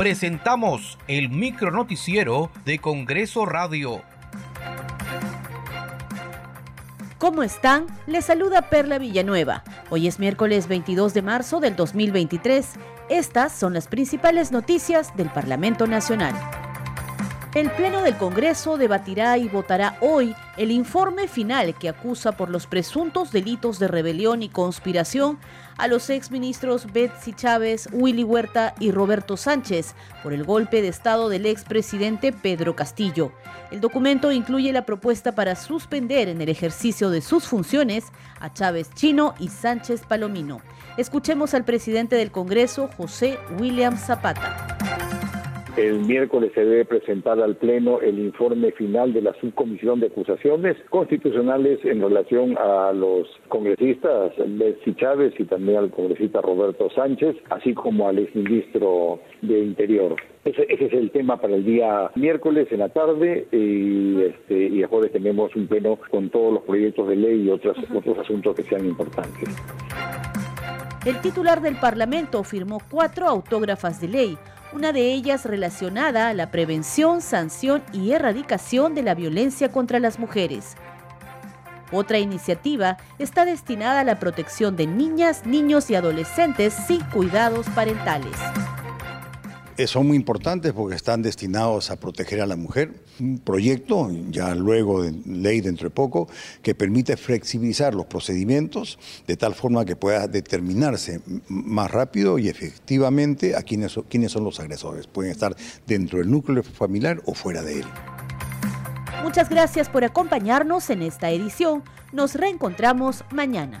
presentamos el micro noticiero de Congreso Radio. ¿Cómo están? Les saluda Perla Villanueva. Hoy es miércoles 22 de marzo del 2023. Estas son las principales noticias del Parlamento Nacional. El Pleno del Congreso debatirá y votará hoy el informe final que acusa por los presuntos delitos de rebelión y conspiración a los exministros Betsy Chávez, Willy Huerta y Roberto Sánchez por el golpe de Estado del expresidente Pedro Castillo. El documento incluye la propuesta para suspender en el ejercicio de sus funciones a Chávez Chino y Sánchez Palomino. Escuchemos al presidente del Congreso, José William Zapata. El miércoles se debe presentar al Pleno el informe final de la subcomisión de acusaciones constitucionales en relación a los congresistas Betsy Chávez y también al congresista Roberto Sánchez, así como al exministro de Interior. Ese, es el tema para el día miércoles en la tarde y, este, y el jueves tenemos un pleno con todos los proyectos de ley y otros, otros asuntos que sean importantes. El titular del Parlamento firmó cuatro autógrafas de ley una de ellas relacionada a la prevención, sanción y erradicación de la violencia contra las mujeres. Otra iniciativa está destinada a la protección de niñas, niños y adolescentes sin cuidados parentales. Eh, son muy importantes porque están destinados a proteger a la mujer. Un proyecto, ya luego de ley dentro de poco, que permite flexibilizar los procedimientos de tal forma que pueda determinarse más rápido y efectivamente a quiénes, quiénes son los agresores. Pueden estar dentro del núcleo familiar o fuera de él. Muchas gracias por acompañarnos en esta edición. Nos reencontramos mañana.